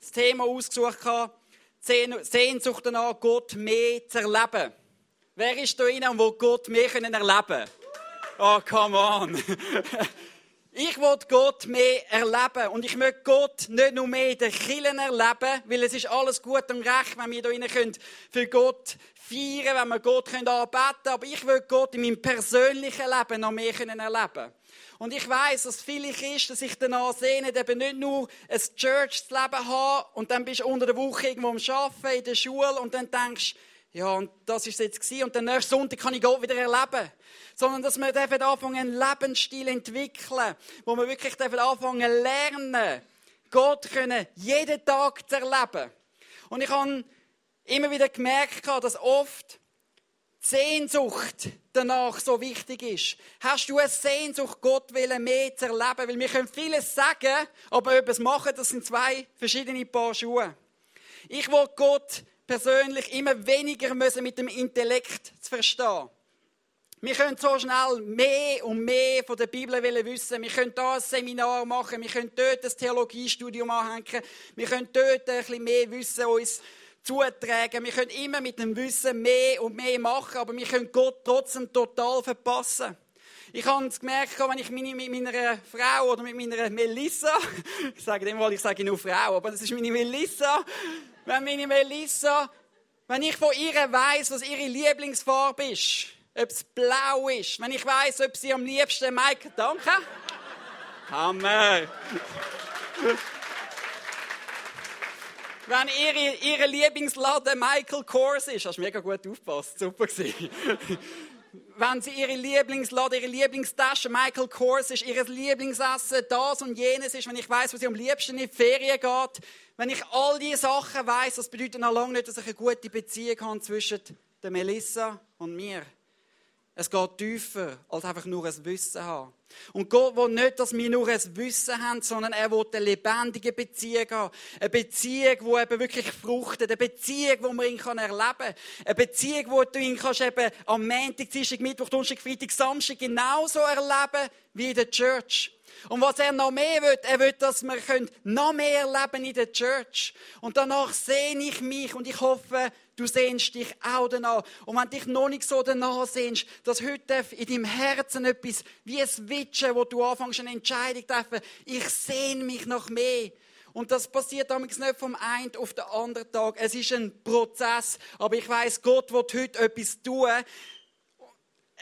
das Thema ausgesucht, Sehnsucht danach, Gott mehr zu erleben. Wer ist da drin, wo Gott mehr erleben können? Oh, come on. Ich will Gott mehr erleben. Und ich möchte Gott nicht nur mehr in den Killen erleben, weil es ist alles gut und recht, wenn wir hier können für Gott feiern, wenn wir Gott können anbeten können. Aber ich will Gott in meinem persönlichen Leben noch mehr können erleben. Und ich weiß, dass vielleicht ist, dass ich danach sehne, eben nicht nur ein Church-Leben habe und dann bist du unter der Woche irgendwo am Arbeiten, in der Schule und dann denkst, ja, und das ist jetzt gewesen. Und dann nächsten Sonntag kann ich Gott wieder erleben. Sondern, dass wir anfangen, einen Lebensstil entwickeln, wo wir wirklich anfangen, lernen, Gott können jeden Tag zu erleben. Und ich habe immer wieder gemerkt, dass oft Sehnsucht danach so wichtig ist. Hast du eine Sehnsucht, Gott mehr zu erleben? Weil wir können vieles sagen, aber es machen, das sind zwei verschiedene Paar Schuhe. Ich will Gott persönlich immer weniger müssen mit dem Intellekt zu verstehen. Wir können so schnell mehr und mehr von der Bibel wissen. Wir können da ein Seminar machen, wir können dort ein Theologiestudium anhängen, wir können dort ein bisschen mehr Wissen uns zutragen. Wir können immer mit dem Wissen mehr und mehr machen, aber wir können Gott trotzdem total verpassen. Ich habe es gemerkt, wenn ich mit meiner Frau oder mit meiner Melissa, ich sage dem mal, ich sage nur Frau, aber das ist meine Melissa, wenn meine Melissa, wenn ich von ihr weiß, was ihre Lieblingsfarbe ist, ob es blau ist, wenn ich weiß, ob sie am liebsten Mike, danke. Hammer. Wenn ihre, ihre Lieblingsladen Michael Kors ist, hast du mega gut aufgepasst, super gewesen wenn sie ihre Lieblingslade, ihre Lieblingstasche, Michael Kors ist, ihr Lieblingsessen, das und jenes ist, wenn ich weiß, wo sie am liebsten in die Ferien geht, wenn ich all diese Sachen weiß, das bedeutet noch lange nicht, dass ich eine gute Beziehung habe zwischen der Melissa und mir. Es geht tiefer, als einfach nur ein Wissen haben. Und Gott will nicht, dass wir nur ein Wissen haben, sondern er will eine lebendige Beziehung haben. Eine Beziehung, die eben wirklich fruchtet. Eine Beziehung, die man ihn erleben kann. Eine Beziehung, die du ihn kannst eben am Montag, Dienstag, Mittwoch, Donnerstag, Freitag, Samstag genauso erleben wie in der Church. Und was er noch mehr will, er will, dass wir noch mehr erleben in der Church. Und danach sehne ich mich und ich hoffe, du sehnst dich auch danach. Und wenn dich noch nicht so danach sehnst, dass heute in deinem Herzen etwas wie ein Witschen, wo du anfängst, eine Entscheidung zu treffen, ich sehne mich noch mehr. Und das passiert damals nicht vom einen auf den anderen Tag. Es ist ein Prozess. Aber ich weiß, Gott wird heute etwas tun,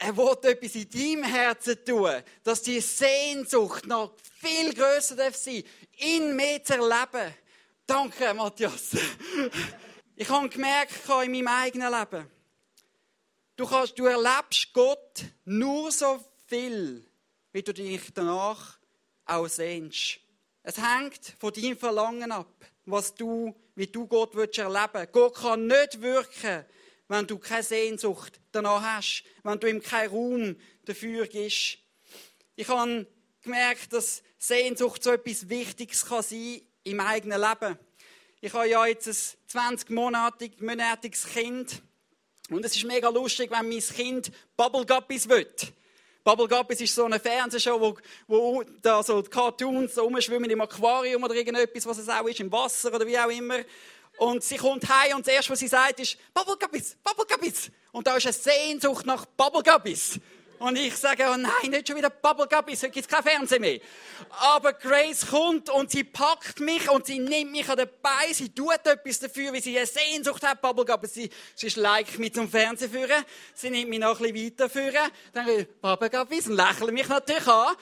er will etwas in deinem Herzen tun, dass die Sehnsucht noch viel größer darf sein, ihn mehr zu erleben. Danke, Matthias. Ich habe gemerkt in meinem eigenen Leben, du, kannst, du erlebst Gott nur so viel, wie du dich danach auch sehnst. Es hängt von deinem Verlangen ab, was du, wie du Gott erleben willst. Gott kann nicht wirken, wenn du keine Sehnsucht danach hast, wenn du ihm keinen Raum dafür gibst. Ich habe gemerkt, dass Sehnsucht so etwas Wichtiges kann sein im eigenen Leben. Ich habe ja jetzt ein 20-monatiges Kind und es ist mega lustig, wenn mein Kind Bubble Guppies will. Bubble Guppies ist so eine Fernsehshow, wo, wo da so die Cartoons so rumschwimmen im Aquarium oder irgendetwas, was es auch ist, im Wasser oder wie auch immer. Und sie kommt heim und das erste, was sie sagt, ist Bubbleguppies, Bubbleguppies. Und da ist eine Sehnsucht nach Bubbleguppies. Und ich sage, oh nein, nicht schon wieder Bubbleguppies, heute gibt es kein Fernsehen mehr. Aber Grace kommt und sie packt mich und sie nimmt mich an den Beinen, sie tut etwas dafür, wie sie eine Sehnsucht hat, Bubbleguppies. Sie, sie schleicht mich zum Fernsehen führen, sie nimmt mich noch ein bisschen weiter führen, dann Bubbleguppies und lächle mich natürlich an.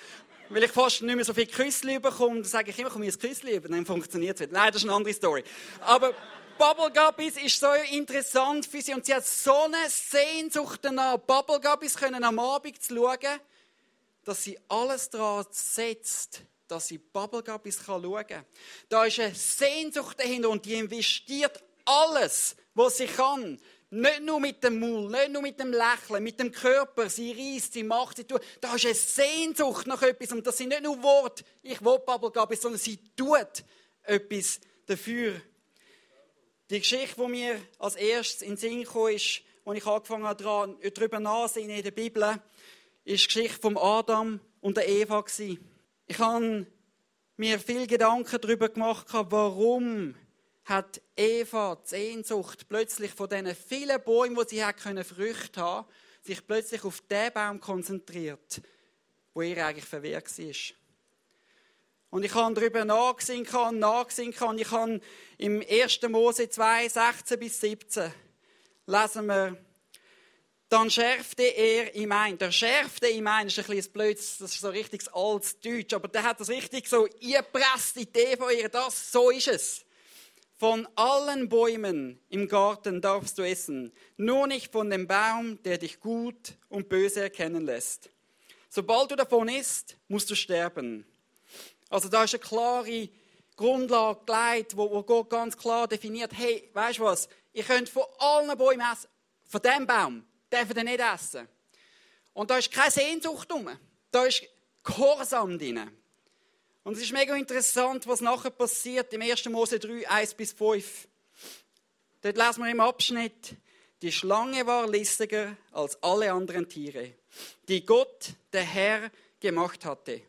Weil ich fast nicht mehr so viel Küssli bekomme, dann sage ich immer, komm mir ein Küssli dann funktioniert es wieder. Nein, das ist eine andere Story. Aber Bubble Guppies ist so interessant für sie und sie hat so eine Sehnsucht danach, Bubble Guppies können am Abend zu schauen, dass sie alles daran setzt, dass sie Bubble Guppies schauen kann. Da ist eine Sehnsucht dahinter und die investiert alles, was sie kann, nicht nur mit dem Maul, nicht nur mit dem Lächeln, mit dem Körper. Sie reißt, sie macht, sie tut. Da ist eine Sehnsucht nach etwas. Und das sind nicht nur Worte, ich will Bubbleguppies, sondern sie tut etwas dafür. Die Geschichte, die mir als erstes in den Sinn kam, ist, als ich angefangen habe, darüber nachzusehen in der Bibel, ist die Geschichte von Adam und der Eva. Ich habe mir viel Gedanken darüber gemacht, warum hat Eva die Sehnsucht plötzlich von diesen vielen Bäumen, wo sie hat können Früchte haben, sich plötzlich auf den Baum konzentriert, wo ihr eigentlich verwehrt war. Und ich habe darüber nachgesehen und nachgesehen und ich habe im 1. Mose 2, 16 bis 17 lesen wir, dann schärfte er ihm ein. Der schärfte ihm ein, ist ein bisschen blöds, das ist so richtig altes Deutsch, aber der hat das richtig so eingepresst, die Idee von ihr, das, so ist es. Von allen Bäumen im Garten darfst du essen, nur nicht von dem Baum, der dich gut und böse erkennen lässt. Sobald du davon isst, musst du sterben. Also da ist eine klare Grundlage gelegt, wo, wo Gott ganz klar definiert, hey, weißt du was, ihr könnt von allen Bäumen essen, von dem Baum dürft ihr nicht essen. Und da ist keine Sehnsucht drin, da ist Gehorsam drin. Und es ist mega interessant, was nachher passiert im 1. Mose 3, 1 bis 5. Dort lesen wir im Abschnitt, die Schlange war listiger als alle anderen Tiere, die Gott, der Herr, gemacht hatte.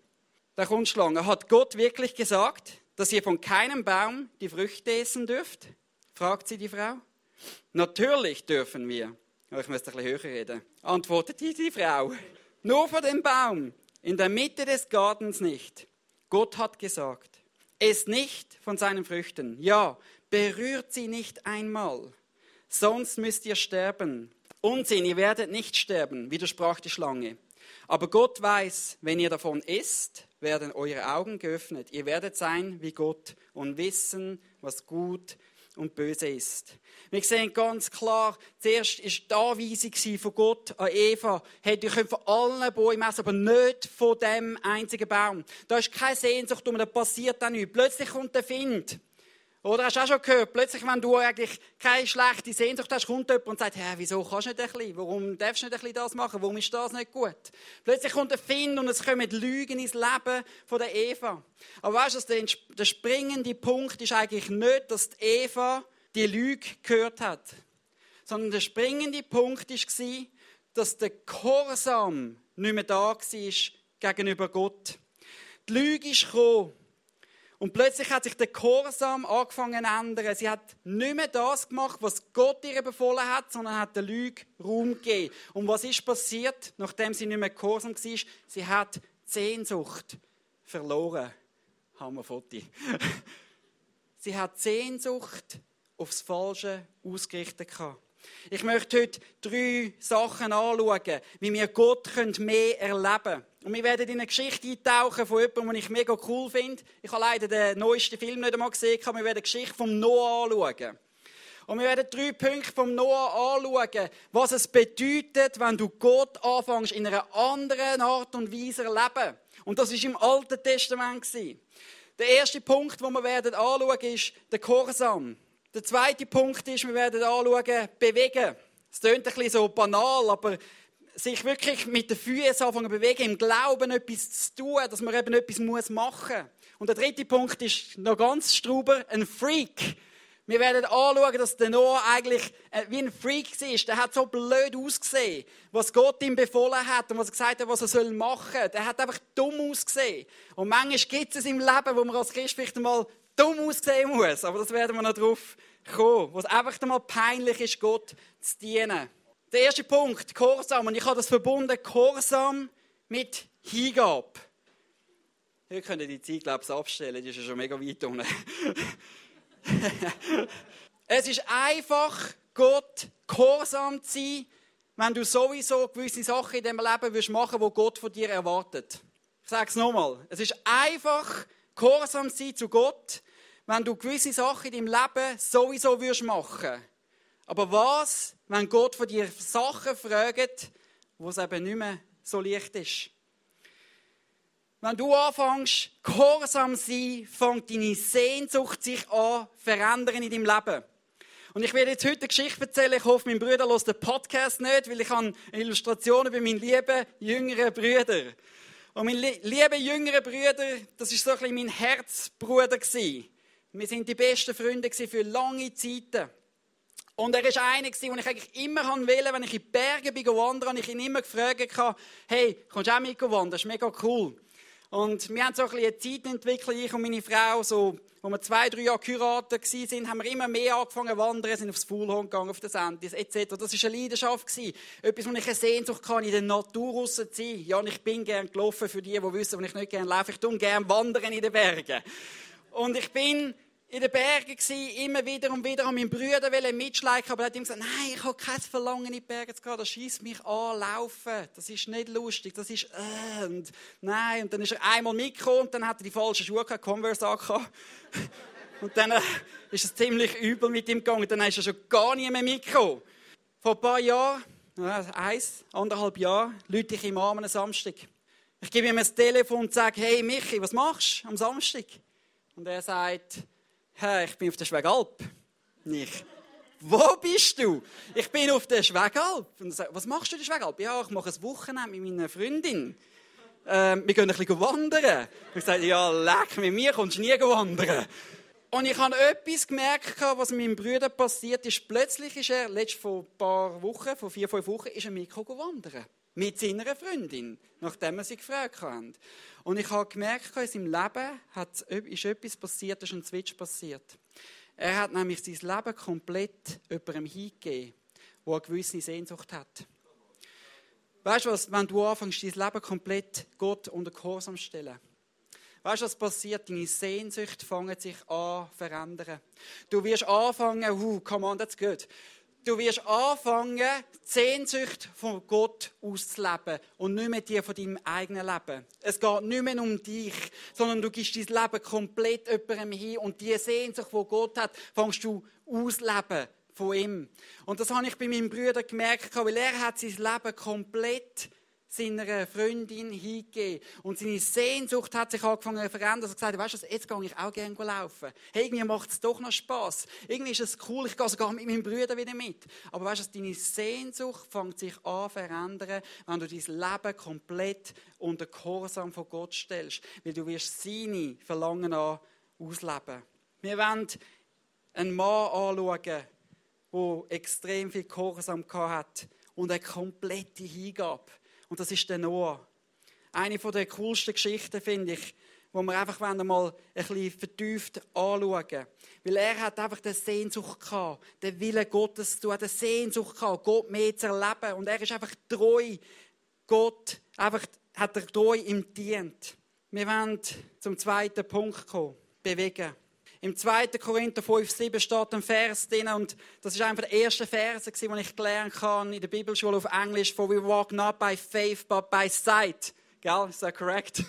Da kommt Schlange. Hat Gott wirklich gesagt, dass ihr von keinem Baum die Früchte essen dürft? fragt sie die Frau. Natürlich dürfen wir. Ich müsste ein bisschen höher reden. Antwortet die Frau. Nur von dem Baum, in der Mitte des Gartens nicht. Gott hat gesagt, esst nicht von seinen Früchten. Ja, berührt sie nicht einmal, sonst müsst ihr sterben. Unsinn, ihr werdet nicht sterben, widersprach die Schlange. Aber Gott weiß, wenn ihr davon isst, werden eure Augen geöffnet. Ihr werdet sein wie Gott und wissen, was gut und böse ist. Wir sehen ganz klar, zuerst war die Anweisung von Gott an Eva, hey, ihr könnt von allen Bäumen essen, aber nicht von dem einzigen Baum. Da ist keine Sehnsucht, da passiert auch nichts. Plötzlich kommt der Find. Oder hast du auch schon gehört, plötzlich, wenn du eigentlich keine schlechte Sehnsucht hast, kommt jemand und sagt, Hä, wieso kannst du nicht ein bisschen? Warum darfst du nicht ein bisschen das machen? Warum ist das nicht gut? Plötzlich kommt der Find und es kommen Lügen ins Leben von der Eva. Aber weißt du, der springende Punkt ist eigentlich nicht, dass die Eva die Lüge gehört hat, sondern der springende Punkt war, dass der Gehorsam nicht mehr da war gegenüber Gott. Die Lüge ist gekommen. Und plötzlich hat sich der Gehorsam angefangen zu ändern. Sie hat nicht mehr das gemacht, was Gott ihr befohlen hat, sondern hat der Lüge Raum gegeben. Und was ist passiert, nachdem sie nicht mehr gehorsam war? Sie hat Sehnsucht verloren. Hammer Foto. sie hat Sehnsucht aufs Falsche ausgerichtet gehabt. Ich möchte heute drei Sachen anschauen, wie wir Gott mehr erleben können. Und wir werden in eine Geschichte eintauchen von jemandem, den ich mega cool finde. Ich habe leider den neuesten Film nicht einmal gesehen, aber wir werden die Geschichte von Noah anschauen. Und wir werden drei Punkte vom Noah anschauen, was es bedeutet, wenn du Gott anfängst, in einer anderen Art und Weise erleben. Und das war im Alten Testament. Der erste Punkt, den wir werden anschauen, ist der Gehorsam. Der zweite Punkt ist, wir werden anschauen, bewegen. Es klingt ein bisschen so banal, aber sich wirklich mit den Füßen anfangen zu bewegen, im Glauben etwas zu tun, dass man eben etwas machen muss. Und der dritte Punkt ist noch ganz struber, ein Freak. Wir werden anschauen, dass der Noah eigentlich äh, wie ein Freak war. Der hat so blöd ausgesehen, was Gott ihm befohlen hat und was er gesagt hat, was er machen soll. Der hat einfach dumm ausgesehen. Und manchmal gibt es im Leben, wo man als Christ vielleicht einmal dumm aussehen muss. Aber das werden wir noch drauf kommen. Wo es einfach einmal peinlich ist, Gott zu dienen. Der erste Punkt, Gehorsam. Und ich habe das verbunden, Gehorsam mit Hingabe. Hier könnt ihr die Zeit, glaube ich, abstellen. Die ist ja schon mega weit unten. es ist einfach, Gott gehorsam zu sein, wenn du sowieso gewisse Sachen in diesem Leben machen willst, die Gott von dir erwartet. Ich sage es nochmal. Es ist einfach, gehorsam sein zu Gott, wenn du gewisse Sachen in deinem Leben sowieso würdest machen. Aber was, wenn Gott von dir Sachen fragt, wo es eben nicht mehr so leicht ist? Wenn du anfängst, gehorsam zu sein, fängt deine Sehnsucht sich an verändern in deinem Leben. Und ich werde jetzt heute eine Geschichte erzählen. Ich hoffe, mein Bruder hört den Podcast nicht, weil ich habe Illustrationen bei meinen lieben jüngeren Brüdern. Und mein lieber jüngerer Brüder, das ist so ein bisschen mein Herzbruder gewesen. Wir sind die besten Freunde für lange Zeiten. Und er ist einer, den ich eigentlich immer wollte, wenn ich in die Berge bin wandern, habe ich ihn immer gefragt, hey, kommst du auch mit wandern? Das ist mega cool. Und wir haben so ein bisschen eine Zeit entwickelt, ich und meine Frau, so, wo wir zwei, drei Jahre geheiratet sind, haben wir immer mehr angefangen zu wandern, sind aufs Fuhlhorn gegangen, auf das Sandis, etc. Das war eine Leidenschaft. Gewesen. Etwas, wo ich eine Sehnsucht kann, in der Natur raus zu sein. Ja, und ich bin gern gelaufen, für die, die wissen, wo ich nicht gerne laufe. Ich tue gern wandern in den Bergen. Und ich bin in den Bergen immer wieder und wieder an meinen Brüder mitschleichen, aber er hat ihm gesagt, nein, ich habe kein Verlangen in die Berge zu gehen, das schießt mich an, laufen, das ist nicht lustig, das ist, äh, und nein, und dann ist er einmal mitgekommen und dann hat er die falschen Schuhe gehabt, Converse angehabt. und dann äh, ist es ziemlich übel mit ihm gegangen, dann ist er schon gar nicht mehr mitgekommen. Vor ein paar Jahren, äh, eins, anderthalb Jahre, lüte ich ihm an am Samstag. Ich gebe ihm das Telefon und sage, hey Michi, was machst du am Samstag? Und er sagt, hey, ich bin auf der Schwegalp. Nicht. Wo bist du? Ich bin auf der Schwegalp. Und sagt, was machst du in der Schwegalp? Ja, ich mache ein Wochenende mit meiner Freundin. Ähm, wir gehen ein bisschen wandern. Ich sage, ja, leck, mit mir kommst du nie wandern. Und ich habe etwas gemerkt, was meinem Bruder passiert ist. Plötzlich ist er, letztes vor ein paar Wochen, vor vier, fünf Wochen, ist er mitgekommen wandern. Mit seiner Freundin, nachdem wir sie gefragt haben. Und ich habe gemerkt, in seinem Leben hat, ist etwas passiert, ist ein Switch passiert. Er hat nämlich sein Leben komplett jemandem hingegeben, der eine gewisse Sehnsucht hat. Weißt du was, wenn du anfängst, dein Leben komplett Gott unter Gehorsam zu stellen, Weißt du, was passiert? Deine Sehnsucht fangen sich an zu verändern. Du wirst anfangen, uh, come on, that's good. Du wirst anfangen, die Sehnsucht von Gott auszuleben und nicht mehr die von deinem eigenen Leben. Es geht nicht mehr um dich, sondern du gibst dein Leben komplett jemandem hin und die Sehnsucht, die Gott hat, fängst du ausleben von ihm. Und das habe ich bei meinem Bruder gemerkt, weil er hat sein Leben komplett seiner Freundin hingegeben. Und seine Sehnsucht hat sich angefangen zu verändern. Er hat gesagt, weißt du, jetzt gehe ich auch gerne laufen. Hey, irgendwie macht es doch noch Spass. Irgendwie ist es cool, ich gehe sogar mit meinem Bruder wieder mit. Aber weißt du, deine Sehnsucht fängt sich an zu verändern, wenn du dein Leben komplett unter Gehorsam von Gott stellst. Weil du wirst seine Verlangen an ausleben. Wir wollen einen Mann anschauen, der extrem viel Gehorsam hat und eine komplette Hingabe. Und das ist der Noah. Eine der coolsten Geschichten, finde ich, wo wir einfach mal ein bisschen vertieft anschauen. Weil er hat einfach die Sehnsucht gehabt, den Willen Gottes zu tun, die Sehnsucht gehabt, Gott mehr zu erleben. Und er ist einfach treu. Gott einfach, hat er treu ihm dient. Wir wollen zum zweiten Punkt kommen. Bewegen. Im 2. Korinther 5, 7 steht ein Vers drin und das ist einfach der erste Vers, den ich gelernt habe in der Bibelschule auf Englisch, for we walk not by faith, but by sight. Gell? Ist das korrekt?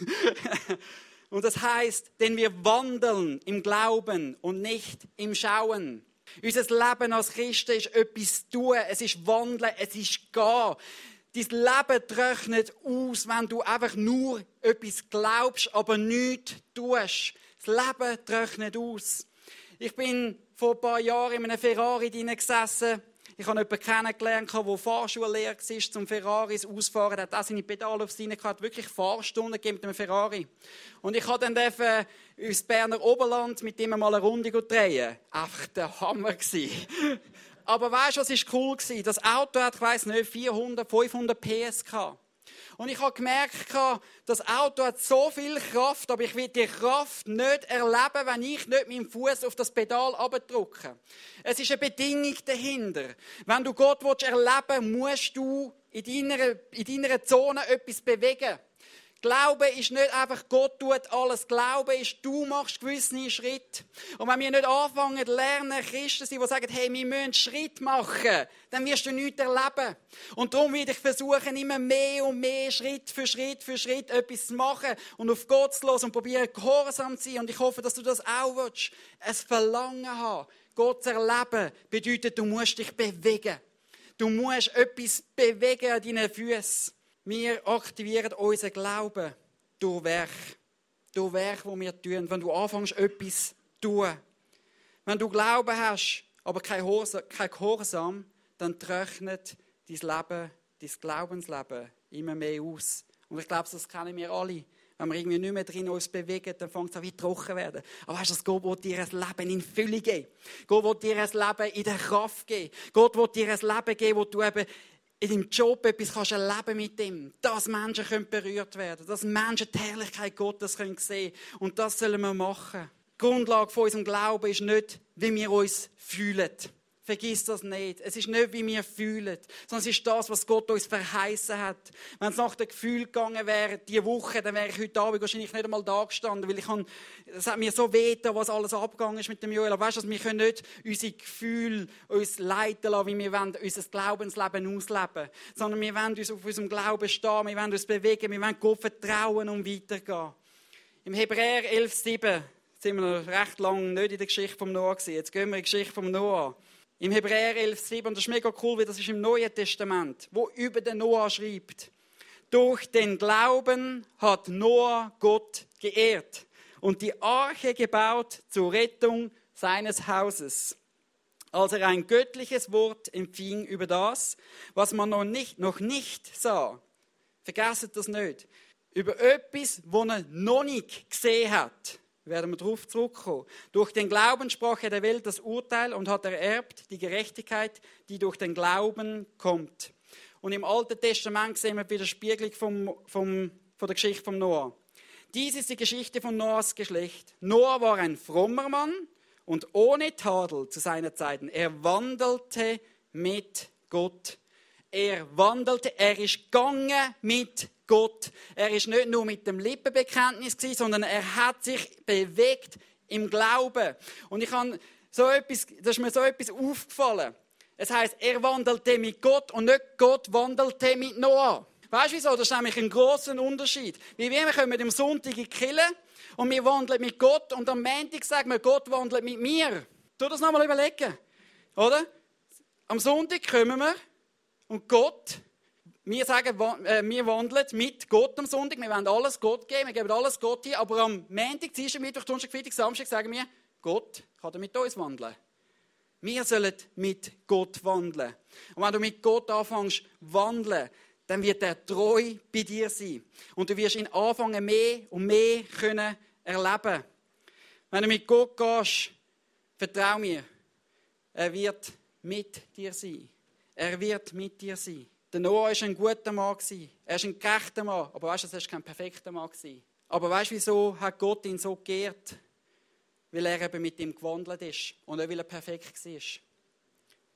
und das heißt, denn wir wandeln im Glauben und nicht im Schauen. Unser Leben als Christen ist etwas tun, es ist wandeln, es ist gehen. Dein Leben trocknet aus, wenn du einfach nur etwas glaubst, aber nichts tust. Das Leben trocknet aus. Ich bin vor ein paar Jahren in einem Ferrari gesessen. Ich habe jemanden kennengelernt, der Fahrschullehrer war, zum Ferraris ausfahren. Er hat auch seine Pedale auf seine gehabt, wirklich Fahrstunden gegeben mit einem Ferrari. Und ich durfte dann ins Berner Oberland mit ihm mal eine Runde drehen. Einfach der Hammer Aber weißt du, was ist cool war? Das Auto hat, ich weiss nicht, 400, 500 PS gehabt. Und ich habe gemerkt, das Auto hat so viel Kraft, aber ich will die Kraft nicht erleben, wenn ich nicht meinen Fuß auf das Pedal abdrücke. Es ist eine Bedingung dahinter. Wenn du Gott erleben willst, musst du in deiner, in deiner Zone etwas bewegen. Glauben ist nicht einfach, Gott tut alles. Glauben ist, du machst gewisse Schritte. Und wenn wir nicht anfangen lernen, Christen sind, die sagen, hey, wir müssen Schritt machen, dann wirst du nichts erleben. Und darum werde ich versuchen, immer mehr und mehr Schritt für Schritt für Schritt etwas zu machen und auf Gott zu hören und probieren, gehorsam zu sein. Und ich hoffe, dass du das auch willst. Ein Verlangen haben. Gott zu erleben bedeutet, du musst dich bewegen. Du musst etwas bewegen an deinen Füßen. Wir aktivieren unseren Glauben durch Werk. Durch Werk, wo wir tun. Wenn du anfängst, etwas zu tun. Wenn du Glauben hast, aber kein Gehorsam, dann trocknet dein Leben, dein Glaubensleben immer mehr aus. Und ich glaube, das kennen wir alle. Wenn wir irgendwie nicht mehr drin uns bewegen, dann fängt es an wie trocken werden. Aber weißt du, Gott will dir ein Leben in Fülle geben. Gott will dir ein Leben in der Kraft geben. Gott will dir ein Leben geben, wo du eben in deinem Job etwas kannst erleben mit dem, dass Menschen können berührt werden dass Menschen die Herrlichkeit Gottes können sehen Und das sollen wir machen. Die Grundlage von unserem Glauben ist nicht, wie wir uns fühlen. Vergiss das nicht. Es ist nicht, wie wir fühlen, sondern es ist das, was Gott uns verheißen hat. Wenn es nach dem Gefühl gegangen wäre, diese Woche, dann wäre ich heute Abend wahrscheinlich nicht einmal da gestanden, weil ich kann, es hat mir so weh was alles abgegangen ist mit dem Joel. Aber weißt du, wir können nicht unsere Gefühle uns leiten lassen, wie wir wollen, unser Glaubensleben ausleben. Sondern wir wollen uns auf unserem Glauben stehen, wir wollen uns bewegen, wir wollen Gott vertrauen und weitergehen. Im Hebräer 11,7 sind wir noch recht lange nicht in der Geschichte vom Noah gewesen. Jetzt gehen wir in die Geschichte vom Noah. Im Hebräer 11,7, und das ist mega cool, weil das ist im Neuen Testament, wo über den Noah schreibt. Durch den Glauben hat Noah Gott geehrt und die Arche gebaut zur Rettung seines Hauses. Als er ein göttliches Wort empfing über das, was man noch nicht, noch nicht sah. Vergesst das nicht. Über etwas, was er noch nicht gesehen hat werden wir darauf zurückkommen. Durch den Glauben sprach er der Welt das Urteil und hat ererbt die Gerechtigkeit, die durch den Glauben kommt. Und im Alten Testament sehen wir wieder Spiegelung vom, vom, von der Geschichte von Noah. Dies ist die Geschichte von Noahs Geschlecht. Noah war ein frommer Mann und ohne Tadel zu seiner Zeit. Er wandelte mit Gott. Er wandelte, er ist gegangen mit Gott. Er ist nicht nur mit dem Lippenbekenntnis gewesen, sondern er hat sich bewegt im Glauben. Und ich habe so etwas, das ist mir so etwas aufgefallen. Es heißt, er wandelte mit Gott und nicht Gott wandelte mit Noah. Weißt du wieso? Das ist nämlich ein großer Unterschied. Wie wir kommen am Sonntag in die und wir wandeln mit Gott und am Montag sagen wir, Gott wandelt mit mir. Tu das nochmal überlegen. Oder? Am Sonntag kommen wir und Gott wir sagen, äh, wir wandeln mit Gott am Sonntag. Wir wollen alles Gott geben, wir geben alles Gott hin. Aber am Montag, Dienstag, Mittwoch, Donnerstag, Freitag, Samstag sagen wir, Gott kann mit uns wandeln. Wir sollen mit Gott wandeln. Und wenn du mit Gott anfängst wandeln, dann wird er treu bei dir sein. Und du wirst ihn anfangen, mehr und mehr können erleben. Wenn du mit Gott gehst, vertrau mir, er wird mit dir sein. Er wird mit dir sein. Der Noah war ein guter Mann. Er ist ein gerechter Mann. Aber weißt du, er war kein perfekter Mann. Aber weißt du, wieso hat Gott ihn so geehrt? Weil er eben mit ihm gewandelt ist. Und nicht, weil er perfekt war.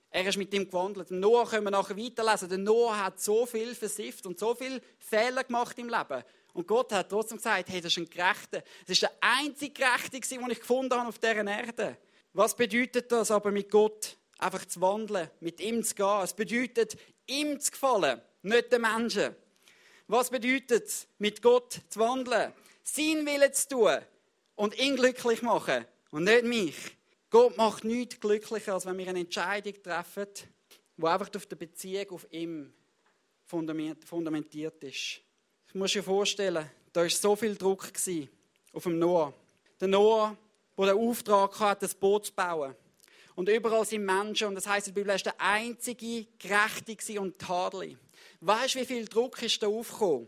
Er ist mit ihm gewandelt. Den Noah können wir nachher weiterlesen. Der Noah hat so viel versifft und so viele Fehler gemacht im Leben. Und Gott hat trotzdem gesagt, hey, das ist ein Gerechter. Das ist der einzige Gerechte, den ich gefunden habe auf dieser Erde. Was bedeutet das aber mit Gott? Einfach zu wandeln, mit ihm zu gehen. Es bedeutet, ihm zu gefallen, nicht den Menschen. Was bedeutet es, mit Gott zu wandeln? Sein Willen zu tun und ihn glücklich machen und nicht mich. Gott macht nichts glücklicher, als wenn wir eine Entscheidung treffen, die einfach auf der Beziehung auf ihm fundamentiert ist. Ich muss mir vorstellen, da war so viel Druck auf dem Noah. Der Noah, der den Auftrag hatte, das Boot zu bauen. Und überall sind Menschen. Und das heißt, die Bibel ist der einzige Gerechte und Tadeli. Weißt du, wie viel Druck ist da aufgekommen?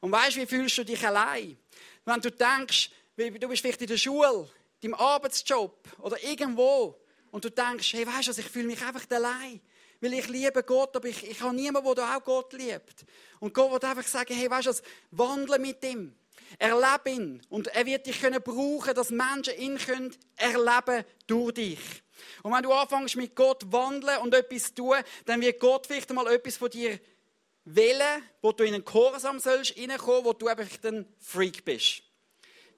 Und weißt du, wie fühlst du dich allein? Wenn du denkst, du bist vielleicht in der Schule, deinem Arbeitsjob oder irgendwo und du denkst, hey, weißt du, ich fühle mich einfach allein. Weil ich liebe Gott, aber ich, ich habe niemanden, der auch Gott liebt. Und Gott wird einfach sagen, hey, weißt du, wandle mit ihm. Erlebe ihn. Und er wird dich können brauchen, dass Menschen ihn können erleben durch dich. Und wenn du anfängst mit Gott wandeln und etwas tun, dann wird Gott vielleicht mal etwas von dir wählen, wo du in einen Chorsam sollst reinkommen, wo du einfach ein Freak bist.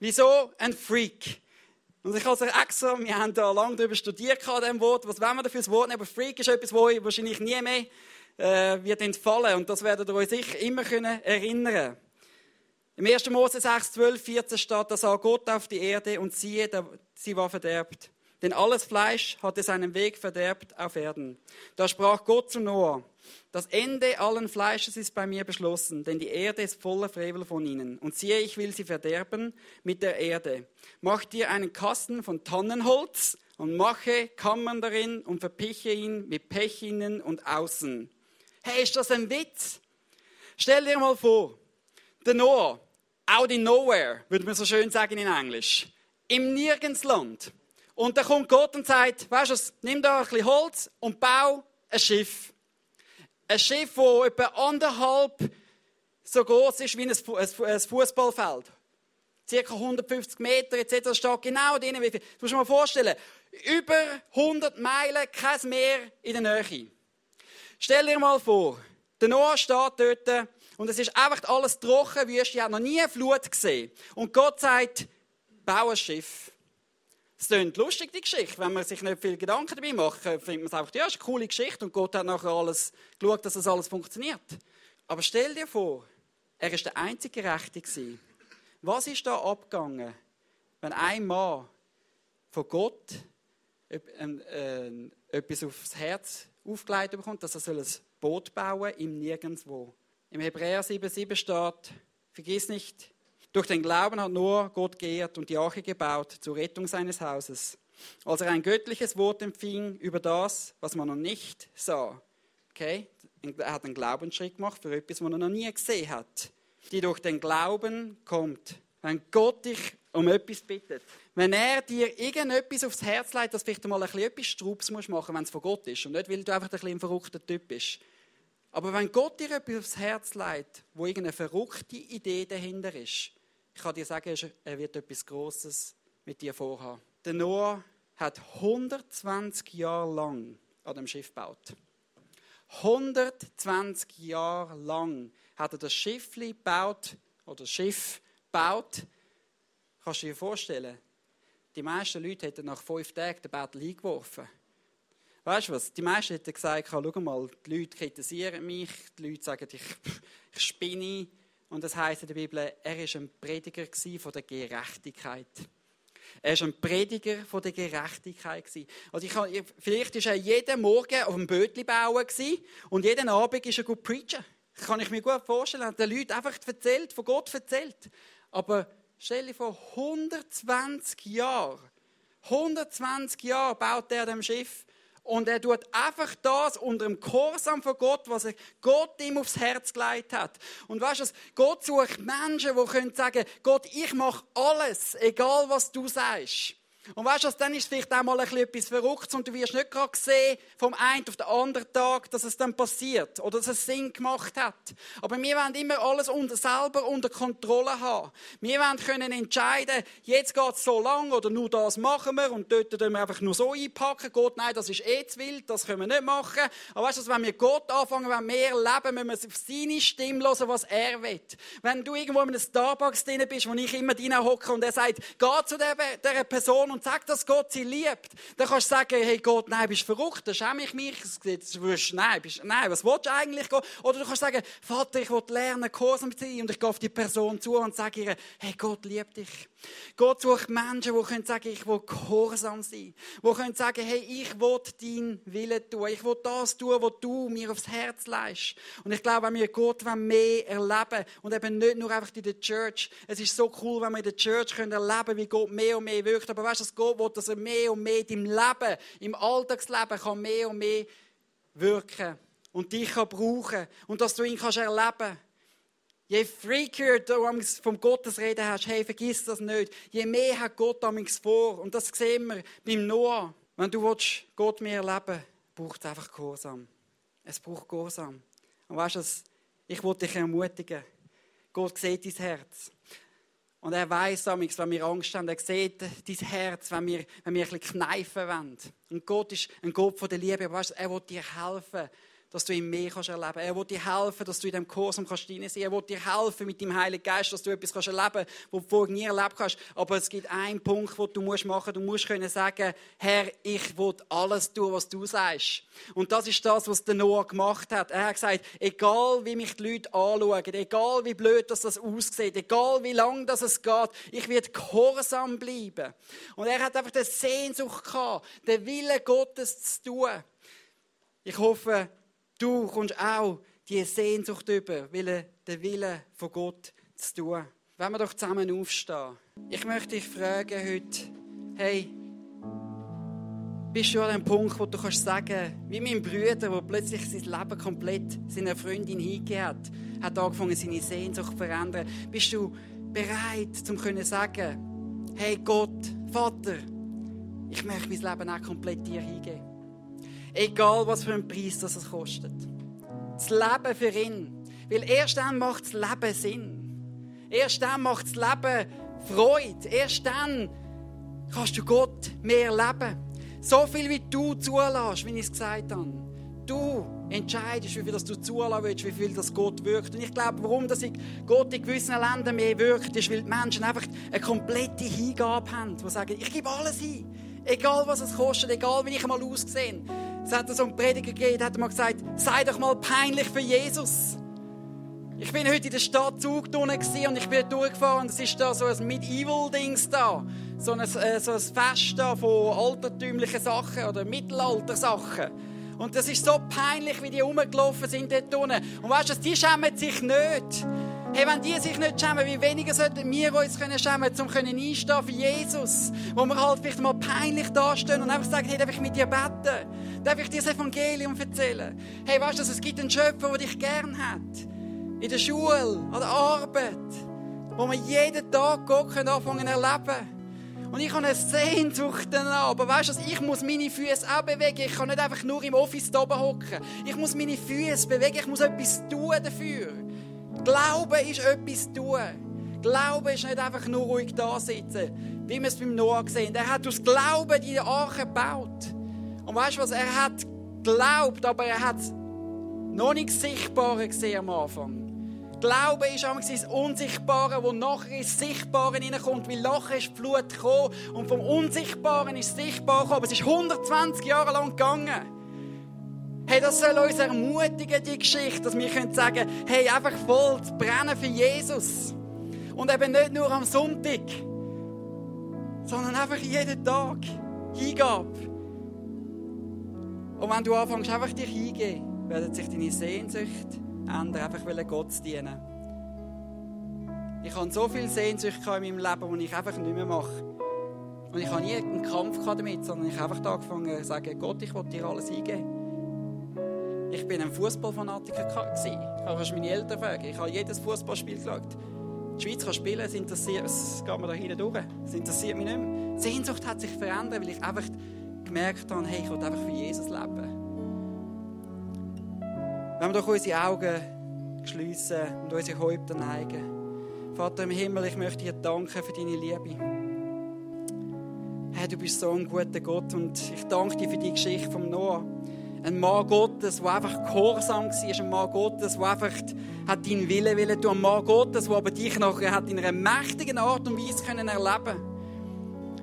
Wieso ein Freak? Und ich habe extra, wir haben da lange darüber studiert an diesem Wort, was wollen wir dafür das Wort nehmen, aber Freak ist etwas, wo wahrscheinlich nie mehr äh, wird entfallen und das werdet ihr euch sicher immer können erinnern Im 1. Mose 6, 12, 14 steht, da sah Gott auf die Erde und siehe, sie war verderbt. Denn alles Fleisch hatte seinen Weg verderbt auf Erden. Da sprach Gott zu Noah, das Ende allen Fleisches ist bei mir beschlossen, denn die Erde ist voller Frevel von ihnen. Und siehe, ich will sie verderben mit der Erde. Mach dir einen Kasten von Tannenholz und mache Kammern darin und verpiche ihn mit Pech innen und außen. Hey, ist das ein Witz? Stell dir mal vor, der Noah, out in nowhere, würde man so schön sagen in Englisch, im Nirgendsland und dann kommt Gott und sagt, weißt du, nimm da ein bisschen Holz und bau ein Schiff. Ein Schiff, das etwa anderthalb so groß ist wie ein, Fußballfeld. Circa 150 Meter etc. Das steht genau drin. Wie. Du musst dir mal vorstellen, über 100 Meilen kein Meer in der Nähe. Stell dir mal vor, der Noah steht dort und es ist einfach alles trocken, er hat noch nie eine Flut gesehen. Und Gott sagt, bau ein Schiff. Es klingt lustig, die Geschichte. Wenn man sich nicht viel Gedanken dabei macht, findet man es einfach, ja, ist eine coole Geschichte und Gott hat nachher alles geschaut, dass das alles funktioniert. Aber stell dir vor, er ist der einzige Gerechte gewesen. Was ist da abgegangen, wenn ein Mann von Gott etwas aufs Herz aufgelegt bekommt, dass er ein Boot bauen soll, im Nirgendwo. Im Hebräer 7,7 steht, vergiss nicht, durch den Glauben hat Noah Gott geehrt und die Arche gebaut zur Rettung seines Hauses. Als er ein göttliches Wort empfing über das, was man noch nicht sah. Okay? Er hat einen Glaubensschritt gemacht für etwas, was er noch nie gesehen hat. Die durch den Glauben kommt. Wenn Gott dich um etwas bittet, wenn er dir irgendetwas aufs Herz legt, dass vielleicht mal ein bisschen etwas Strubs machen musst, wenn es von Gott ist und nicht, weil du einfach ein bisschen ein verrückter Typ bist, aber wenn Gott dir etwas aufs Herz legt, wo irgendeine verrückte Idee dahinter ist, ich kann dir sagen, er wird etwas Großes mit dir vorhaben. Der Noah hat 120 Jahre lang an dem Schiff gebaut. 120 Jahre lang hat er das Schiff gebaut, oder Schiff gebaut. Kannst du dir vorstellen? Die meisten Leute hätten nach fünf Tagen den Battle eingeworfen. Weißt du was? Die meisten hätten gesagt, schau mal, die Leute kritisieren mich, die Leute sagen, ich, ich spinne. Und das heißt in der Bibel, er war ein Prediger von der Gerechtigkeit. Er war ein Prediger von der Gerechtigkeit. Also ich kann, vielleicht war er jeden Morgen auf dem Bötli bauen und jeden Abend ist er gut preachen. Das kann ich mir gut vorstellen. Er hat den Leuten einfach erzählt, von Gott erzählt. Aber stell dir vor, 120 Jahre, 120 Jahre baut er dem Schiff und er tut einfach das unter dem Korsam von Gott, was er Gott ihm aufs Herz gelegt hat. Und weißt du, Gott sucht Menschen, die können sagen, Gott, ich mache alles, egal was du sagst. Und weißt du, dann ist vielleicht auch mal etwas Verrücktes und du wirst nicht gerade sehen, vom einen auf den anderen Tag, dass es dann passiert oder dass es Sinn gemacht hat. Aber wir wollen immer alles unter, selber unter Kontrolle haben. Wir wollen können entscheiden, jetzt geht es so lang oder nur das machen wir und dort tun wir einfach nur so einpacken. Gott, nein, das ist eh zu wild, das können wir nicht machen. Aber weißt du, wenn wir Gott anfangen, wenn wir leben, müssen wir auf seine Stimme hören, was er will. Wenn du irgendwo in einem Starbucks drin bist, wo ich immer drin hocke und er sagt, geh zu dieser Person und sag, dass Gott sie liebt, dann kannst du sagen, hey Gott, nein, bist verrückt, dann schäme ich mich. Nein, bist, nein, was willst du eigentlich? Oder du kannst sagen, Vater, ich will lernen, Gehorsam zu sein und ich gehe auf die Person zu und sage ihr, hey, Gott liebt dich. Gott sucht Menschen, die können sagen, ich will gehorsam sein. Die können sagen, hey, ich will deinen Willen tun. Ich will das tun, was du mir aufs Herz leist. Und ich glaube, wenn wir Gott mehr erleben und eben nicht nur einfach in der Church. Es ist so cool, wenn wir in der Church können erleben, wie Gott mehr und mehr wirkt. Aber weißt du, dass Gott will, dass er mehr und mehr im Leben, im Alltagsleben kann mehr und mehr wirken und dich kann brauchen und dass du ihn kannst erleben Je freakier du vom Gottes reden hast, hey, vergiss das nicht. Je mehr hat Gott amigs vor. Und das sehen wir beim Noah. Wenn du willst, Gott mehr erleben braucht es einfach Gehorsam. Es braucht Gehorsam. Und weißt du, ich wollte dich ermutigen. Gott sieht dein Herz. Und er weiß amigs, wenn wir Angst haben, er sieht dein Herz, wenn wir, wenn wir ein bisschen kneifen wollen. Und Gott ist ein Gott von der Liebe. Aber weißt du, er will dir helfen dass du ihm mehr kannst erleben kannst. Er will dir helfen, dass du in diesem Kurs kannst sein. Er will dir helfen mit dem Heiligen Geist, dass du etwas kannst erleben kannst, was du vorher nie erlebt hast. Aber es gibt einen Punkt, den du musst machen musst. Du musst können sagen, Herr, ich will alles tun, was du sagst. Und das ist das, was der Noah gemacht hat. Er hat gesagt, egal wie mich die Leute anschauen, egal wie blöd das aussieht, egal wie lang das es geht, ich werde gehorsam bleiben. Und er hat einfach die Sehnsucht gehabt, den Willen Gottes zu tun. Ich hoffe, Du kommst auch die Sehnsucht über, den Willen von Gott zu tun. Wenn wir doch zusammen aufstehen. Ich möchte dich fragen heute, hey, bist du an dem Punkt, wo du kannst sagen, wie mein Bruder, der plötzlich sein Leben komplett seiner Freundin hingegeben hat, hat angefangen, seine Sehnsucht zu verändern. Bist du bereit, zum zu sagen, hey Gott, Vater, ich möchte mein Leben auch komplett dir hingeben. Egal, was für einen Preis das kostet. das Leben für ihn. Weil erst dann macht das Leben Sinn. Erst dann macht das Leben Freude. Erst dann kannst du Gott mehr leben. So viel wie du zulässt, wie ich es gesagt habe. Du entscheidest, wie viel das du zulassen willst, wie viel das Gott wirkt. Und ich glaube, warum dass Gott in gewissen Ländern mehr wirkt, ist, weil die Menschen einfach eine komplette Hingabe haben, die sagen, ich gebe alles hin. Egal was es kostet, egal wie ich mal aussehe. Es hat so einen Prediger gegeben, hat mal gesagt, sei doch mal peinlich für Jesus. Ich bin heute in der Stadt Zug und ich bin durchgefahren und es ist da so ein Medieval-Dings da. So ein, äh, so ein Fest da von altertümlichen Sachen oder Mittelalter-Sachen. Und das ist so peinlich, wie die rumgelaufen sind dort unten. Und weißt du, die schämen sich nicht. Hey, wenn die sich nicht schämen, wie weniger sollten wir uns können schämen, um einstehen für Jesus. Wo wir halt vielleicht mal peinlich dastehen und einfach sagen, hey, darf ich mit dir beten? Darf ich dir das Evangelium erzählen? Hey, weißt du, es gibt einen Schöpfer, der dich gern hat in der Schule, an der Arbeit, wo wir jeden Tag Gott anfangen zu erleben und ich habe eine Sehnsucht danach. Aber weißt du, ich muss meine Füße auch bewegen. Ich kann nicht einfach nur im Office oben hocken. Ich muss meine Füße bewegen. Ich muss etwas tun dafür. Glauben ist etwas tun. Glauben ist nicht einfach nur ruhig da sitzen, wie wir es beim Noah gesehen Er hat aus Glauben die Arche gebaut. Und weißt du was? Er hat geglaubt, aber er hat noch nicht Sichtbare gesehen am Anfang. Glaube ist das Unsichtbare, wo nachher ins Sichtbare hineinkommt, weil nachher ist die Flut gekommen und vom Unsichtbaren ist Sichtbar gekommen. Aber es ist 120 Jahre lang gegangen. Hey, das soll uns ermutigen, die Geschichte, dass wir können sagen, hey, einfach voll zu brennen für Jesus. Und eben nicht nur am Sonntag, sondern einfach jeden Tag. Hingabe. Und wenn du anfängst, einfach dich hingehen, werden sich deine Sehnsucht ändern, einfach Gott zu dienen. Ich habe so viel Sehnsucht in meinem Leben, die ich einfach nicht mehr mache. Und ich habe nie einen Kampf damit, sondern ich habe einfach angefangen zu sagen, Gott, ich will dir alles eingeben. Ich bin ein Fußballfanatiker. Kannst meine Eltern fragen. Ich habe jedes Fußballspiel geschaut. Die Schweiz kann spielen, es interessiert, es geht mir da hinten durch. Es interessiert mich nicht mehr. Die Sehnsucht hat sich verändert, weil ich einfach gemerkt habe, hey, ich will einfach für Jesus leben. Wenn wir doch unsere Augen schließen und unsere Häupter neigen. Vater im Himmel, ich möchte dir danken für deine Liebe. Herr, du bist so ein guter Gott und ich danke dir für die Geschichte vom Noah. Ein Mann Gottes, der einfach gehorsam war. Ein Mann Gottes, der einfach hat deinen Willen wollen tun. Ein Mann Gottes, der aber dich nachher hat in einer mächtigen Art und Weise können erleben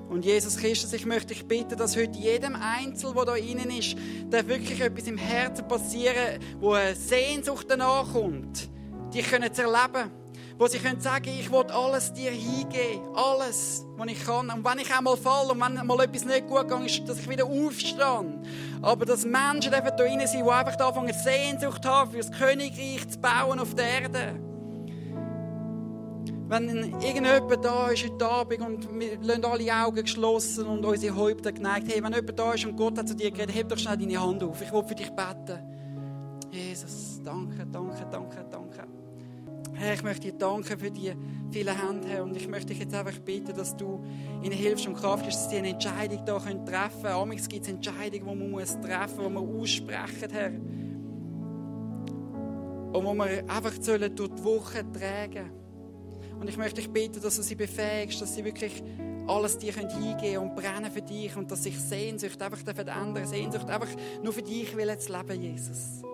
und Jesus Christus, ich möchte dich bitten, dass heute jedem Einzel, der da innen ist, da wirklich etwas im Herzen passieren, wo eine Sehnsucht danach kommt, dich zu erleben. Wo sie können sagen, ich will alles dir hingeben. Alles, was ich kann. Und wenn ich einmal falle und wenn mal etwas nicht gut geht, ist, dass ich wieder aufstehe. Aber dass Menschen da innen sind, die einfach anfangen, Sehnsucht haben, für das Königreich zu bauen auf der Erde wenn irgendjemand da ist heute Abend und wir lassen alle Augen geschlossen und unsere Häupter geneigt, hey, wenn jemand da ist und Gott hat zu dir geredet, heb doch schnell deine Hand auf, ich will für dich beten. Jesus, danke, danke, danke. Herr, ich möchte dir danken für die vielen Hände, Herr, und ich möchte dich jetzt einfach bitten, dass du ihnen hilfst und Kraft gibst, dass sie eine Entscheidung da treffen können. Amigs gibt es Entscheidungen, die man muss treffen muss, die man aussprechen, Herr. Und wo wir einfach durch die Woche tragen sollen. Und ich möchte dich bitten, dass du sie befähigst, dass sie wirklich alles dir hingeben können und brennen für dich und dass sich Sehnsucht einfach ändern Sehnsucht einfach nur für dich will jetzt leben, Jesus.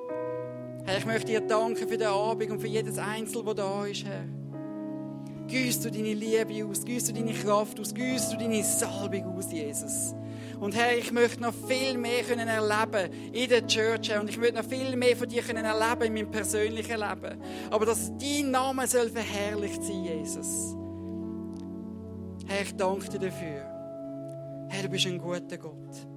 Herr, ich möchte dir danken für den Abend und für jedes Einzel, das da ist, Herr. Güss du deine Liebe aus, güss du deine Kraft aus, güss du deine Salbung aus, Jesus. Und Herr, ich möchte noch viel mehr können erleben in der Church, Herr. Und ich möchte noch viel mehr von dir können erleben in meinem persönlichen Leben. Aber dass dein Name soll verherrlicht sein, Jesus. Herr, ich danke dir dafür. Herr, du bist ein guter Gott.